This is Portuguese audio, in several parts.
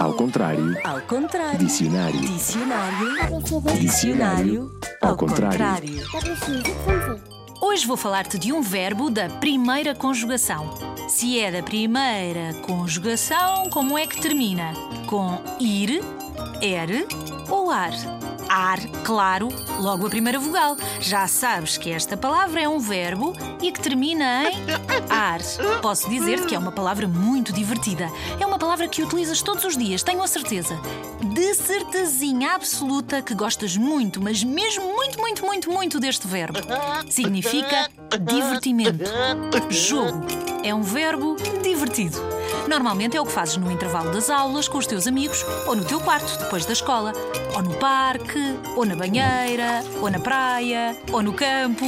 Ao contrário. Ao contrário. Dicionário. Dicionário. Dicionário. Ao contrário. Hoje vou falar-te de um verbo da primeira conjugação. Se é da primeira conjugação, como é que termina? Com ir, er ou ar? Ar, claro, logo a primeira vogal. Já sabes que esta palavra é um verbo e que termina em ar. Posso dizer-te que é uma palavra muito divertida. É uma palavra que utilizas todos os dias, tenho a certeza. De certezinha absoluta que gostas muito, mas mesmo muito, muito, muito, muito deste verbo. Significa divertimento. Jogo. É um verbo divertido. Normalmente é o que fazes no intervalo das aulas com os teus amigos ou no teu quarto depois da escola, ou no parque, ou na banheira, ou na praia, ou no campo.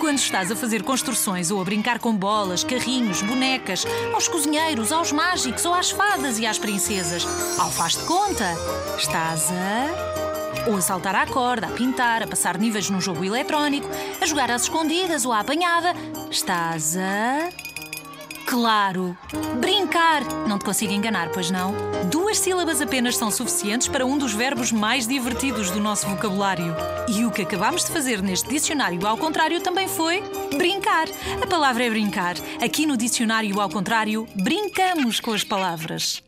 Quando estás a fazer construções ou a brincar com bolas, carrinhos, bonecas, aos cozinheiros, aos mágicos ou às fadas e às princesas. Ao faz de conta, estás a ou a saltar à corda, a pintar, a passar níveis num jogo eletrónico, a jogar às escondidas ou à apanhada. Estás a. Claro! Brincar! Não te consigo enganar, pois não? Duas sílabas apenas são suficientes para um dos verbos mais divertidos do nosso vocabulário. E o que acabámos de fazer neste dicionário ao contrário também foi brincar. A palavra é brincar. Aqui no dicionário ao contrário, brincamos com as palavras.